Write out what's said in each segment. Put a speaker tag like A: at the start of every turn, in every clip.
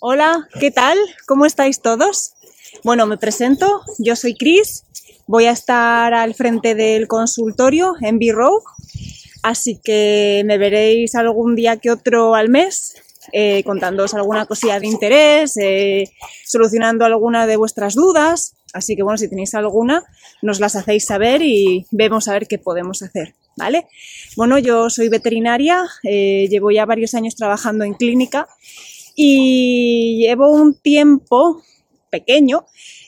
A: Hola, ¿qué tal? ¿Cómo estáis todos? Bueno, me presento, yo soy Cris, voy a estar al frente del consultorio en B-Row, así que me veréis algún día que otro al mes eh, contándoos alguna cosilla de interés, eh, solucionando alguna de vuestras dudas. Así que bueno, si tenéis alguna, nos las hacéis saber y vemos a ver qué podemos hacer. ¿Vale? Bueno, yo soy veterinaria, eh, llevo ya varios años trabajando en clínica y llevo un tiempo pequeño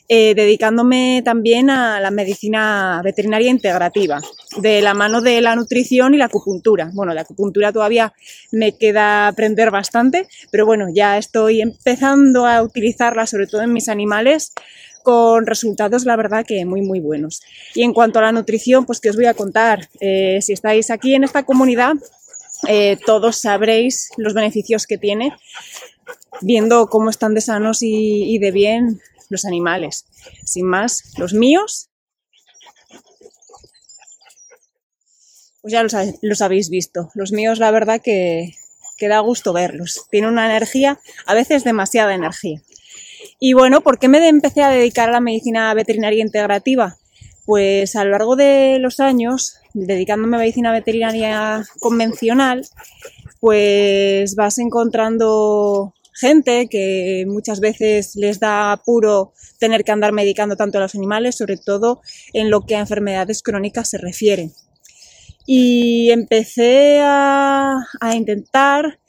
A: eh, dedicándome también a la medicina veterinaria integrativa, de la mano de la nutrición y la acupuntura. Bueno, la acupuntura todavía me queda aprender bastante, pero bueno, ya estoy empezando a utilizarla, sobre todo en mis animales, con resultados, la verdad, que muy, muy buenos. Y en cuanto a la nutrición, pues que os voy a contar, eh, si estáis aquí en esta comunidad, eh, todos sabréis los beneficios que tiene viendo cómo están de sanos y de bien los animales. Sin más, los míos, pues ya los, habéis visto. Los míos, la verdad que, que da gusto verlos. Tienen una energía, a veces demasiada energía. Y bueno, ¿por qué me empecé a dedicar a la medicina veterinaria integrativa? Pues a lo largo de los años, dedicándome a medicina veterinaria convencional, pues vas encontrando gente que muchas veces les da apuro tener que andar medicando tanto a los animales, sobre todo en lo que a enfermedades crónicas se refiere. Y empecé a, intentar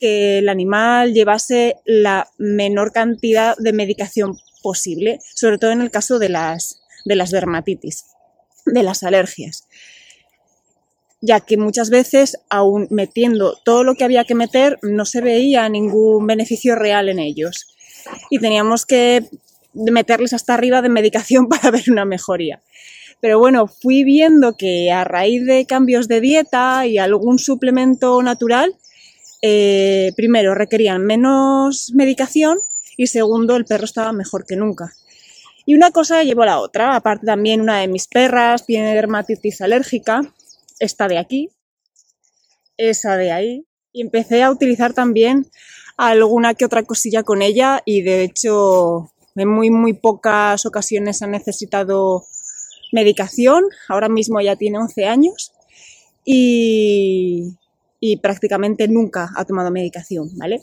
A: que el animal llevase la menor cantidad de medicación posible, sobre todo en el caso de las, de las dermatitis, de las alergias ya que muchas veces, aún metiendo todo lo que había que meter, no se veía ningún beneficio real en ellos. Y teníamos que meterles hasta arriba de medicación para ver una mejoría. Pero bueno, fui viendo que a raíz de cambios de dieta y algún suplemento natural, eh, primero requerían menos medicación y segundo el perro estaba mejor que nunca. Y una cosa llevó a la otra. Aparte también una de mis perras tiene dermatitis alérgica esta de aquí, esa de ahí, y empecé a utilizar también alguna que otra cosilla con ella y de hecho en muy muy pocas ocasiones ha necesitado medicación, ahora mismo ya tiene 11 años y, prácticamente nunca ha tomado medicación, ¿vale?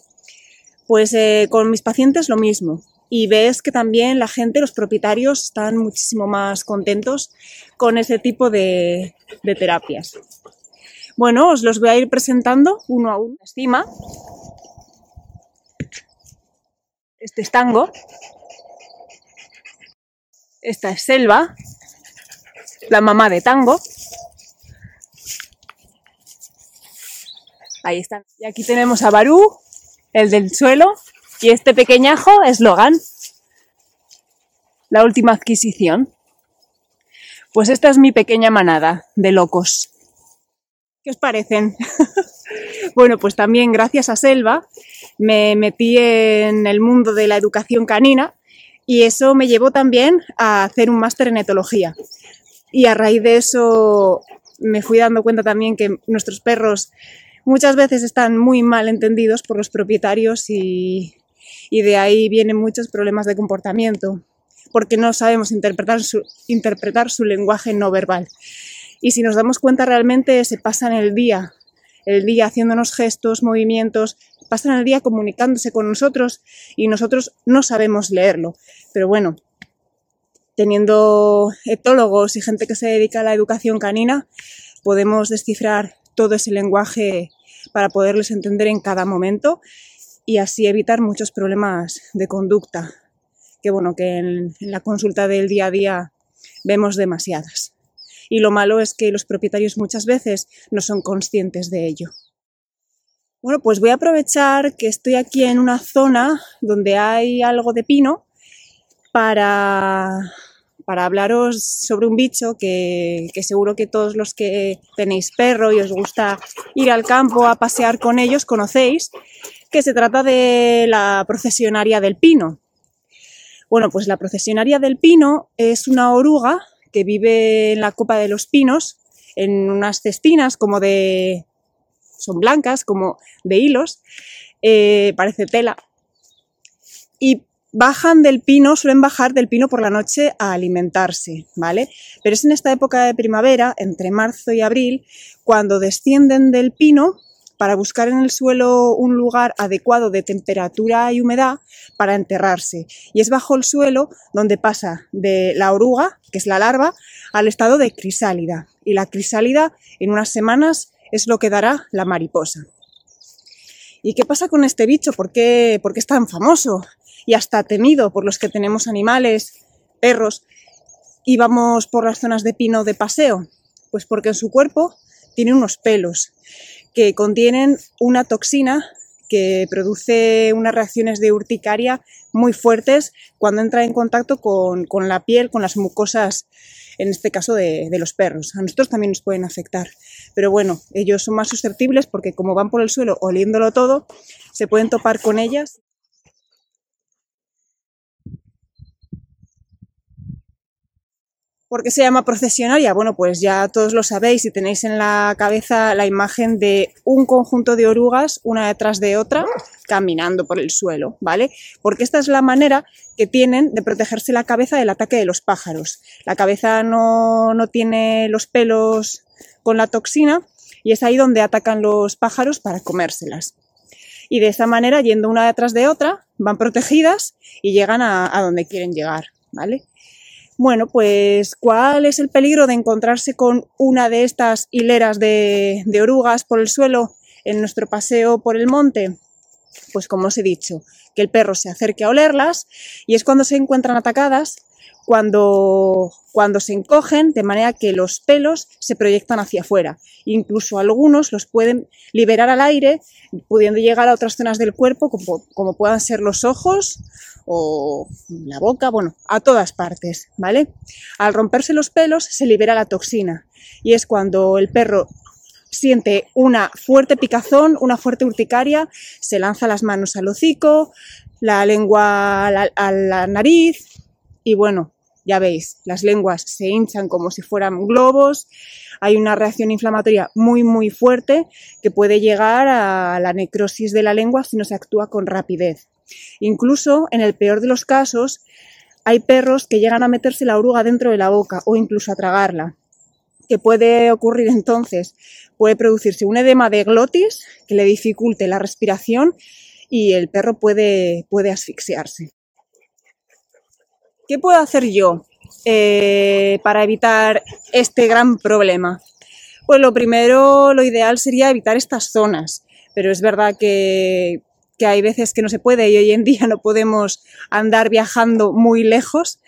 A: Pues eh, con mis pacientes lo mismo, y ves que también la gente, los propietarios, están muchísimo más contentos con ese tipo de, terapias. Bueno, os los voy a ir presentando uno a uno. Estima. Este es Tango. Esta es Selva, la mamá de Tango. Ahí están. Y aquí tenemos a Barú, el del suelo, y este pequeñajo es Logan, la última adquisición. Pues esta es mi pequeña manada de locos. ¿Qué os parecen? bueno, pues también gracias a Selva me metí en el mundo de la educación canina y eso me llevó también a hacer un máster en etología. Y a raíz de eso me fui dando cuenta también que nuestros perros muchas veces están muy mal entendidos por los propietarios y y de ahí vienen muchos problemas de comportamiento, porque no sabemos interpretar su, interpretar su lenguaje no verbal. Y si nos damos cuenta realmente se pasan el día, el día haciéndonos gestos, movimientos, pasan el día comunicándose con nosotros y nosotros no sabemos leerlo. Pero bueno, teniendo etólogos y gente que se dedica a la educación canina, podemos descifrar todo ese lenguaje para poderles entender en cada momento y así evitar muchos problemas de conducta, que bueno, que en, la consulta del día a día vemos demasiadas. Y lo malo es que los propietarios muchas veces no son conscientes de ello. Bueno, pues voy a aprovechar que estoy aquí en una zona donde hay algo de pino para, para hablaros sobre un bicho que, que, seguro que todos los que tenéis perro y os gusta ir al campo a pasear con ellos conocéis, que se trata de la procesionaria del pino. Bueno, pues la procesionaria del pino es una oruga que vive en la copa de los pinos, en unas cestinas como de... son blancas, como de hilos, eh, parece tela. y bajan del pino, suelen bajar del pino por la noche a alimentarse, ¿vale? Pero es en esta época de primavera, entre marzo y abril, cuando descienden del pino para buscar en el suelo un lugar adecuado de temperatura y humedad para enterrarse. Y es bajo el suelo donde pasa de la oruga, que es la larva, al estado de crisálida. Y la crisálida en unas semanas es lo que dará la mariposa. ¿Y qué pasa con este bicho? ¿Por qué, ¿Por qué es tan famoso y hasta temido por los que tenemos animales, perros, y vamos por las zonas de pino de paseo? Pues porque en su cuerpo tiene unos pelos que contienen una toxina que produce unas reacciones de urticaria muy fuertes cuando entra en contacto con, la piel, con las mucosas, en este caso de, de, los perros. A nosotros también nos pueden afectar. Pero bueno, ellos son más susceptibles porque como van por el suelo oliéndolo todo, se pueden topar con ellas ¿Por qué se llama procesionaria? Bueno, pues ya todos lo sabéis y tenéis en la cabeza la imagen de un conjunto de orugas, una detrás de otra, caminando por el suelo, ¿vale? Porque esta es la manera que tienen de protegerse la cabeza del ataque de los pájaros. La cabeza no, no tiene los pelos con la toxina y es ahí donde atacan los pájaros para comérselas. Y de esa manera, yendo una detrás de otra, van protegidas y llegan a, a donde quieren llegar, ¿vale? Bueno, pues ¿cuál es el peligro de encontrarse con una de estas hileras de, orugas por el suelo en nuestro paseo por el monte? Pues como os he dicho, que el perro se acerque a olerlas y es cuando se encuentran atacadas, cuando, cuando se encogen de manera que los pelos se proyectan hacia afuera. Incluso algunos los pueden liberar al aire, pudiendo llegar a otras zonas del cuerpo, como, como puedan ser los ojos o la boca, bueno, a todas partes, ¿vale? Al romperse los pelos se libera la toxina y es cuando el perro siente una fuerte picazón, una fuerte urticaria, se lanza las manos al hocico, la lengua a la, a la nariz y bueno, ya veis, las lenguas se hinchan como si fueran globos, hay una reacción inflamatoria muy muy fuerte que puede llegar a la necrosis de la lengua si no se actúa con rapidez. Incluso, en el peor de los casos, hay perros que llegan a meterse la oruga dentro de la boca o incluso a tragarla. ¿Qué puede ocurrir entonces? Puede producirse un edema de glotis que le dificulte la respiración y el perro puede, puede asfixiarse. ¿Qué puedo hacer yo eh, para evitar este gran problema? Pues lo primero, lo ideal sería evitar estas zonas, pero es verdad que que hay veces que no se puede y hoy en día no podemos andar viajando muy lejos.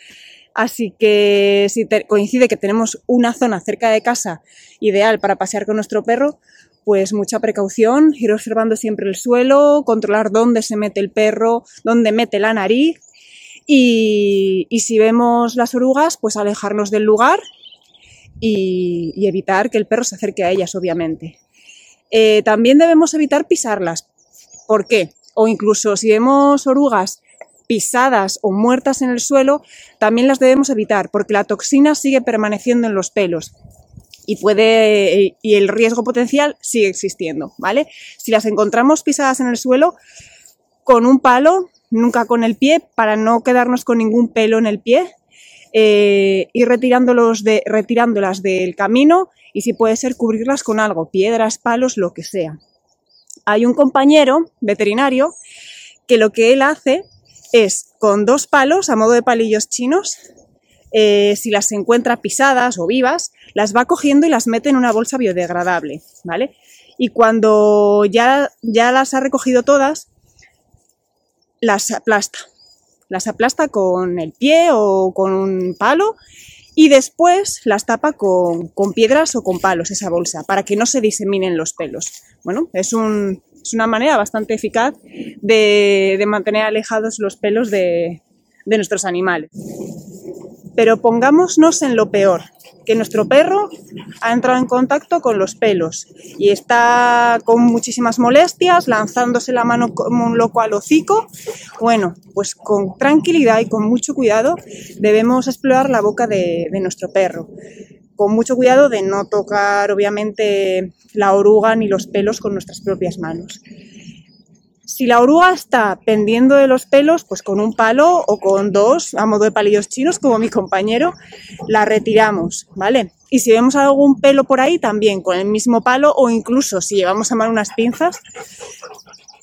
A: Así que si coincide que tenemos una zona cerca de casa ideal para pasear con nuestro perro, pues mucha precaución, ir observando siempre el suelo, controlar dónde se mete el perro, dónde mete la nariz y, si vemos las orugas, pues alejarnos del lugar y, evitar que el perro se acerque a ellas, obviamente. Eh, también debemos evitar pisarlas. ¿Por qué? o incluso si vemos orugas pisadas o muertas en el suelo, también las debemos evitar porque la toxina sigue permaneciendo en los pelos y puede y el riesgo potencial sigue existiendo, ¿vale? Si las encontramos pisadas en el suelo con un palo, nunca con el pie, para no quedarnos con ningún pelo en el pie, eh, ir retirándolos retirándolas del camino y si puede ser cubrirlas con algo, piedras, palos, lo que sea hay un compañero veterinario que lo que él hace es con dos palos, a modo de palillos chinos, eh, si las encuentra pisadas o vivas, las va cogiendo y las mete en una bolsa biodegradable, ¿vale? Y cuando ya, ya las ha recogido todas, las aplasta. Las aplasta con el pie o con un palo y después las tapa con, piedras o con palos esa bolsa para que no se diseminen los pelos. Bueno, es, una manera bastante eficaz de, mantener alejados los pelos de, de nuestros animales. Pero pongámonos en lo peor que nuestro perro ha entrado en contacto con los pelos y está con muchísimas molestias, lanzándose la mano como un loco al hocico. Bueno, pues con tranquilidad y con mucho cuidado debemos explorar la boca de, de nuestro perro. Con mucho cuidado de no tocar, obviamente, la oruga ni los pelos con nuestras propias manos. Si la oruga está pendiendo de los pelos, pues con un palo o con dos, a modo de palillos chinos, como mi compañero, la retiramos, ¿vale? Y si vemos algún pelo por ahí, también con el mismo palo o incluso si llevamos a mano unas pinzas,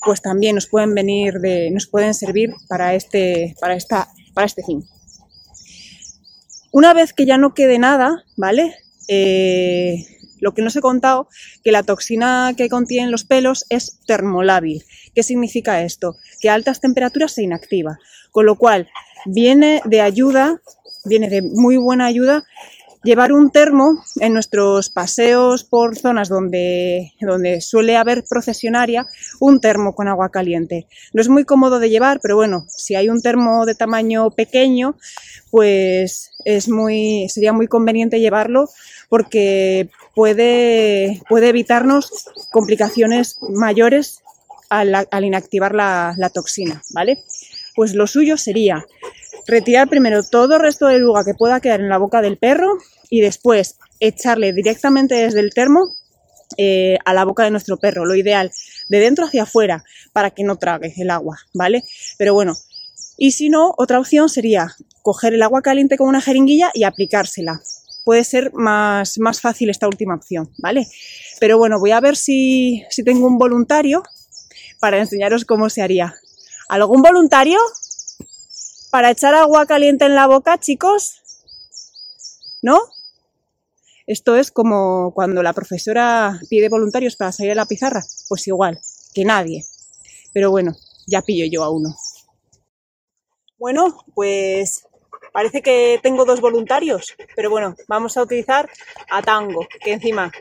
A: pues también nos pueden venir de, nos pueden servir para este, para esta, para este fin. Una vez que ya no quede nada, ¿vale? Eh, lo que no os he contado, que la toxina que contienen los pelos es termolábil. ¿Qué significa esto? Que a altas temperaturas se inactiva. Con lo cual, viene de ayuda, viene de muy buena ayuda llevar un termo en nuestros paseos por zonas donde, donde suele haber procesionaria, un termo con agua caliente. No es muy cómodo de llevar, pero bueno, si hay un termo de tamaño pequeño, pues es muy, sería muy conveniente llevarlo porque puede, puede evitarnos complicaciones mayores al, inactivar la, toxina, ¿vale? Pues lo suyo sería Retirar primero todo el resto de luga que pueda quedar en la boca del perro y después echarle directamente desde el termo eh, a la boca de nuestro perro. Lo ideal, de dentro hacia afuera, para que no trague el agua, ¿vale? Pero bueno, y si no, otra opción sería coger el agua caliente con una jeringuilla y aplicársela. Puede ser más, más fácil esta última opción, ¿vale? Pero bueno, voy a ver si, si tengo un voluntario para enseñaros cómo se haría. ¿Algún voluntario? para echar agua caliente en la boca, chicos? ¿No? Esto es como cuando la profesora pide voluntarios para salir a la pizarra. Pues igual, que nadie. Pero bueno, ya pillo yo a uno. Bueno, pues Parece que tengo dos voluntarios, pero bueno, vamos a utilizar a Tango, que encima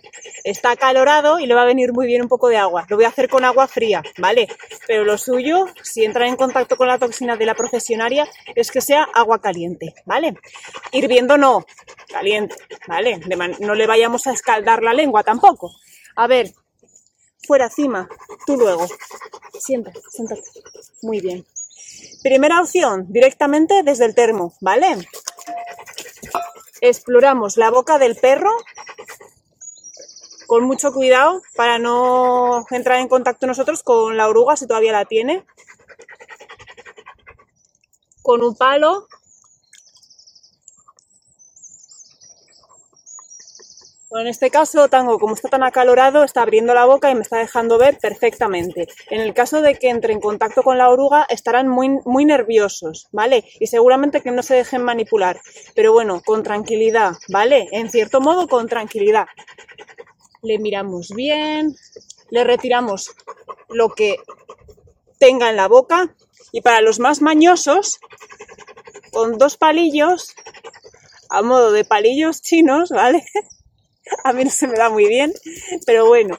A: está calorado y le va a venir muy bien un poco de agua. Lo voy a hacer con agua fría, ¿vale? Pero lo suyo, si entra en contacto con la toxina de la procesionaria, es que sea agua caliente, ¿vale? Hirviendo no, caliente, ¿vale? no le vayamos a escaldar la lengua tampoco. A ver, fuera, cima, tú luego. Siéntate, siéntate. Muy bien. Primera opción, directamente desde el termo, ¿vale? Exploramos la boca del perro con mucho cuidado para no entrar en contacto nosotros con la oruga si todavía la tiene. Con un palo En este caso, Tango, como está tan acalorado, está abriendo la boca y me está dejando ver perfectamente. En el caso de que entre en contacto con la oruga, estarán muy, muy nerviosos, ¿vale? Y seguramente que no se dejen manipular. Pero bueno, con tranquilidad, ¿vale? En cierto modo, con tranquilidad. Le miramos bien, le retiramos lo que tenga en la boca. Y para los más mañosos, con dos palillos, a modo de palillos chinos, ¿vale? a mí no se me da muy bien, pero bueno.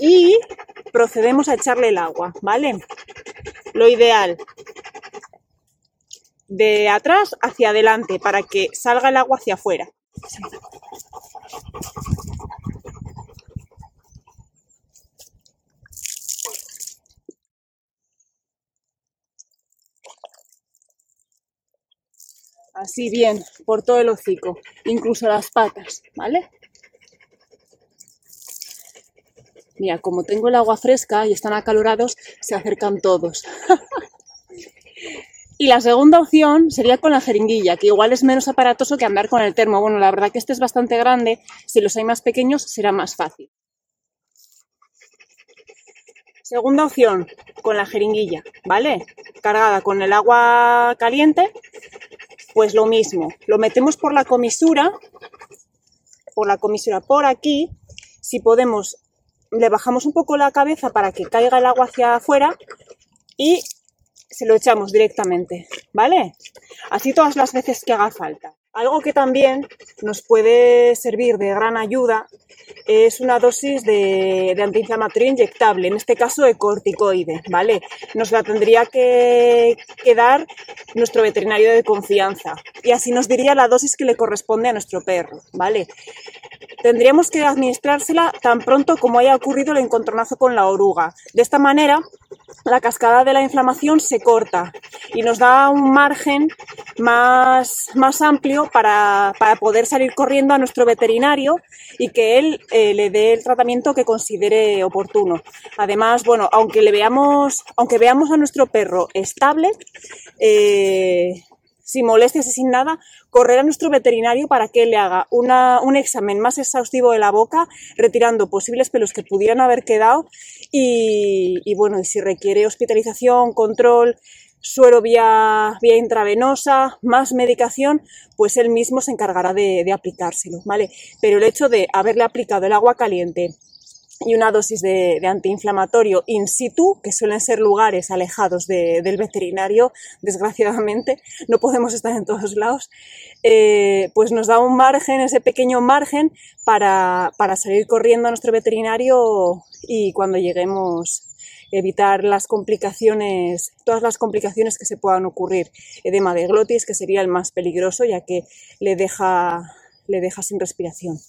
A: Y procedemos a echarle el agua, ¿vale? Lo ideal, de atrás hacia adelante para que salga el agua hacia afuera. Así bien, por todo el hocico, incluso las patas, ¿vale? Mira, como tengo el agua fresca y están acalorados, se acercan todos. y la segunda opción sería con la jeringuilla, que igual es menos aparatoso que andar con el termo. Bueno, la verdad que este es bastante grande, si los hay más pequeños será más fácil. Segunda opción, con la jeringuilla, ¿vale? Cargada con el agua caliente, pues lo mismo. Lo metemos por la comisura, por la comisura por aquí. Si podemos le bajamos un poco la cabeza para que caiga el agua hacia afuera y se lo echamos directamente, ¿vale? Así todas las veces que haga falta. Algo que también nos puede servir de gran ayuda es una dosis de, antiinflamatorio inyectable, en este caso de corticoide, ¿vale? Nos la tendría que, que, dar nuestro veterinario de confianza y así nos diría la dosis que le corresponde a nuestro perro, ¿vale? Tendríamos que administrársela tan pronto como haya ocurrido el encontronazo con la oruga. De esta manera, la cascada de la inflamación se corta y nos da un margen más, más amplio para, para, poder salir corriendo a nuestro veterinario y que él eh, le dé el tratamiento que considere oportuno. Además, bueno, aunque le veamos, aunque veamos a nuestro perro estable, eh, sin molestias y sin nada, correr a nuestro veterinario para que le haga un examen más exhaustivo de la boca, retirando posibles pelos que pudieran haber quedado y, bueno, y si requiere hospitalización, control, suero vía, vía intravenosa, más medicación, pues él mismo se encargará de, de aplicárselo, ¿vale? Pero el hecho de haberle aplicado el agua caliente y una dosis de, antiinflamatorio in situ, que suelen ser lugares alejados de, del veterinario, desgraciadamente, no podemos estar en todos lados, eh, pues nos da un margen, ese pequeño margen, para, para salir corriendo a nuestro veterinario y cuando lleguemos evitar las complicaciones, todas las complicaciones que se puedan ocurrir. Edema de glotis, que sería el más peligroso, ya que le deja, le deja sin respiración.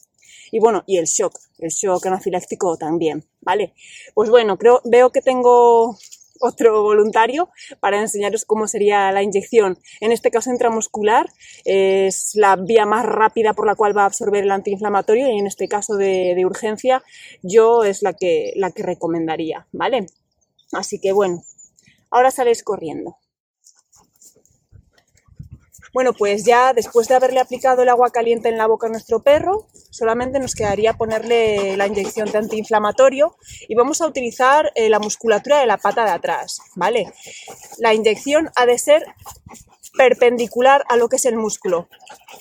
A: Y bueno, y el shock, el shock anafiláctico también, ¿vale? Pues bueno, creo, veo que tengo otro voluntario para enseñaros cómo sería la inyección. En este caso intramuscular es la vía más rápida por la cual va a absorber el antiinflamatorio y en este caso de, urgencia yo es la que, la que recomendaría, ¿vale? Así que bueno, ahora sales corriendo. Bueno, pues ya después de haberle aplicado el agua caliente en la boca a nuestro perro, solamente nos quedaría ponerle la inyección de antiinflamatorio y vamos a utilizar eh, la musculatura de la pata de atrás, ¿vale? La inyección ha de ser perpendicular a lo que es el músculo,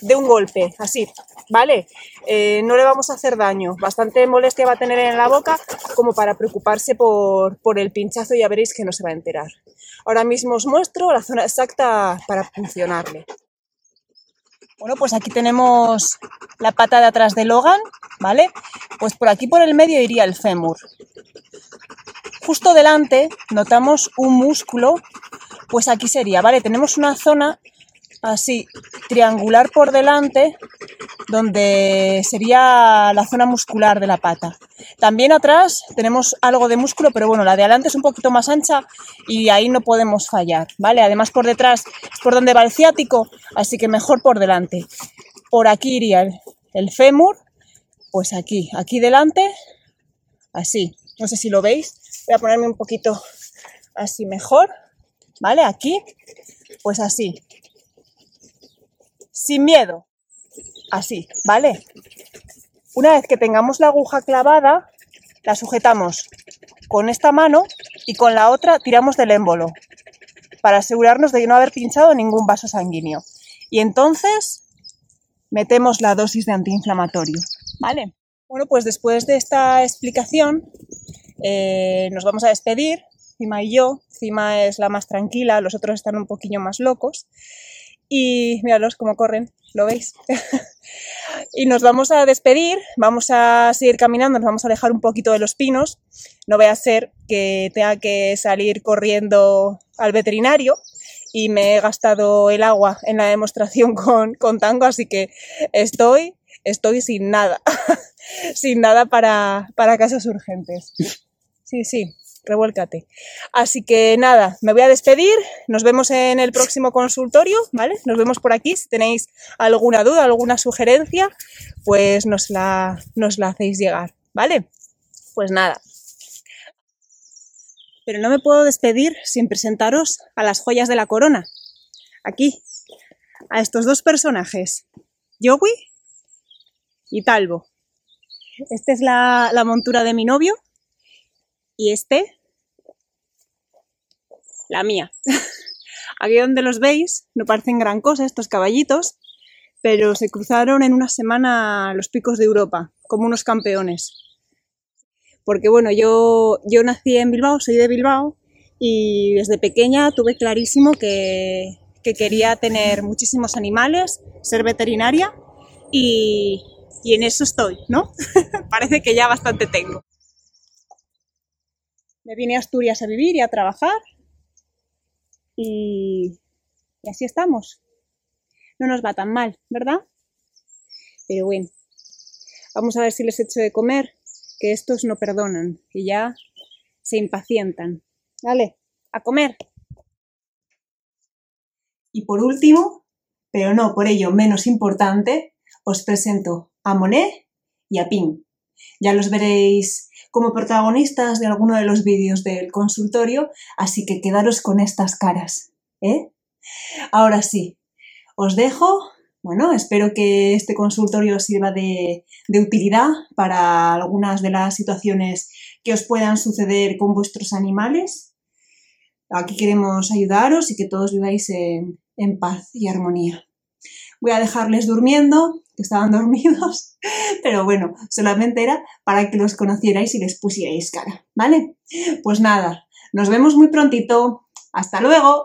A: de un golpe, así, ¿vale? Eh, no le vamos a hacer daño, bastante molestia va a tener en la boca como para preocuparse por, por el pinchazo ya veréis que no se va a enterar. Ahora mismo os muestro la zona exacta para funcionarle. Bueno, pues aquí tenemos la pata de atrás de Logan, ¿vale? Pues por aquí por el medio iría el fémur. Justo delante notamos un músculo, pues aquí sería, ¿vale? Tenemos una zona así triangular por delante donde sería la zona muscular de la pata. También atrás tenemos algo de músculo, pero bueno, la de adelante es un poquito más ancha y ahí no podemos fallar, ¿vale? Además por detrás es por donde va el ciático, así que mejor por delante. Por aquí iría el, el fémur, pues aquí, aquí delante, así. No sé si lo veis, voy a ponerme un poquito así mejor, ¿vale? Aquí, pues así. Sin miedo, así, ¿vale? Una vez que tengamos la aguja clavada, la sujetamos con esta mano y con la otra tiramos del émbolo para asegurarnos de no haber pinchado ningún vaso sanguíneo. Y entonces metemos la dosis de antiinflamatorio, ¿vale? Bueno, pues después de esta explicación eh, nos vamos a despedir, Cima y yo. Cima es la más tranquila, los otros están un poquillo más locos. Y míralos cómo corren, ¿lo veis? y nos vamos a despedir, vamos a seguir caminando, nos vamos a alejar un poquito de los pinos. No voy a ser que tenga que salir corriendo al veterinario y me he gastado el agua en la demostración con, con tango, así que estoy, estoy sin nada, sin nada para, para casos urgentes. Sí, sí, revuélcate. Así que nada, me voy a despedir, nos vemos en el próximo consultorio, ¿vale? Nos vemos por aquí, si tenéis alguna duda, alguna sugerencia, pues nos la, nos la hacéis llegar, ¿vale? Pues nada. Pero no me puedo despedir sin presentaros a las joyas de la corona. Aquí, a estos dos personajes, Yowie y Talbo. Esta es la, la montura de mi novio, y este, la mía. Aquí donde los veis, no parecen gran cosa estos caballitos, pero se cruzaron en una semana los picos de Europa, como unos campeones. Porque bueno, yo, yo nací en Bilbao, soy de Bilbao, y desde pequeña tuve clarísimo que, que quería tener muchísimos animales, ser veterinaria, y, y en eso estoy, ¿no? Parece que ya bastante tengo. Me vine a Asturias a vivir y a trabajar. Y, así estamos. No nos va tan mal, ¿verdad? Pero bueno, vamos a ver si les echo de comer, que estos no perdonan, y ya se impacientan. Vale, a comer. Y por último, pero no por ello menos importante, os presento a Monet y a Pin. Ya los veréis como protagonistas de alguno de los vídeos del consultorio, así que quedaros con estas caras, ¿eh? Ahora sí, os dejo. Bueno, espero que este consultorio os sirva de, de utilidad para algunas de las situaciones que os puedan suceder con vuestros animales. Aquí queremos ayudaros y que todos viváis en, en paz y armonía. Voy a dejarles durmiendo, estaban dormidos, pero bueno, solamente era para que los conocierais y les pusierais cara, ¿vale? Pues nada, nos vemos muy prontito. Hasta luego.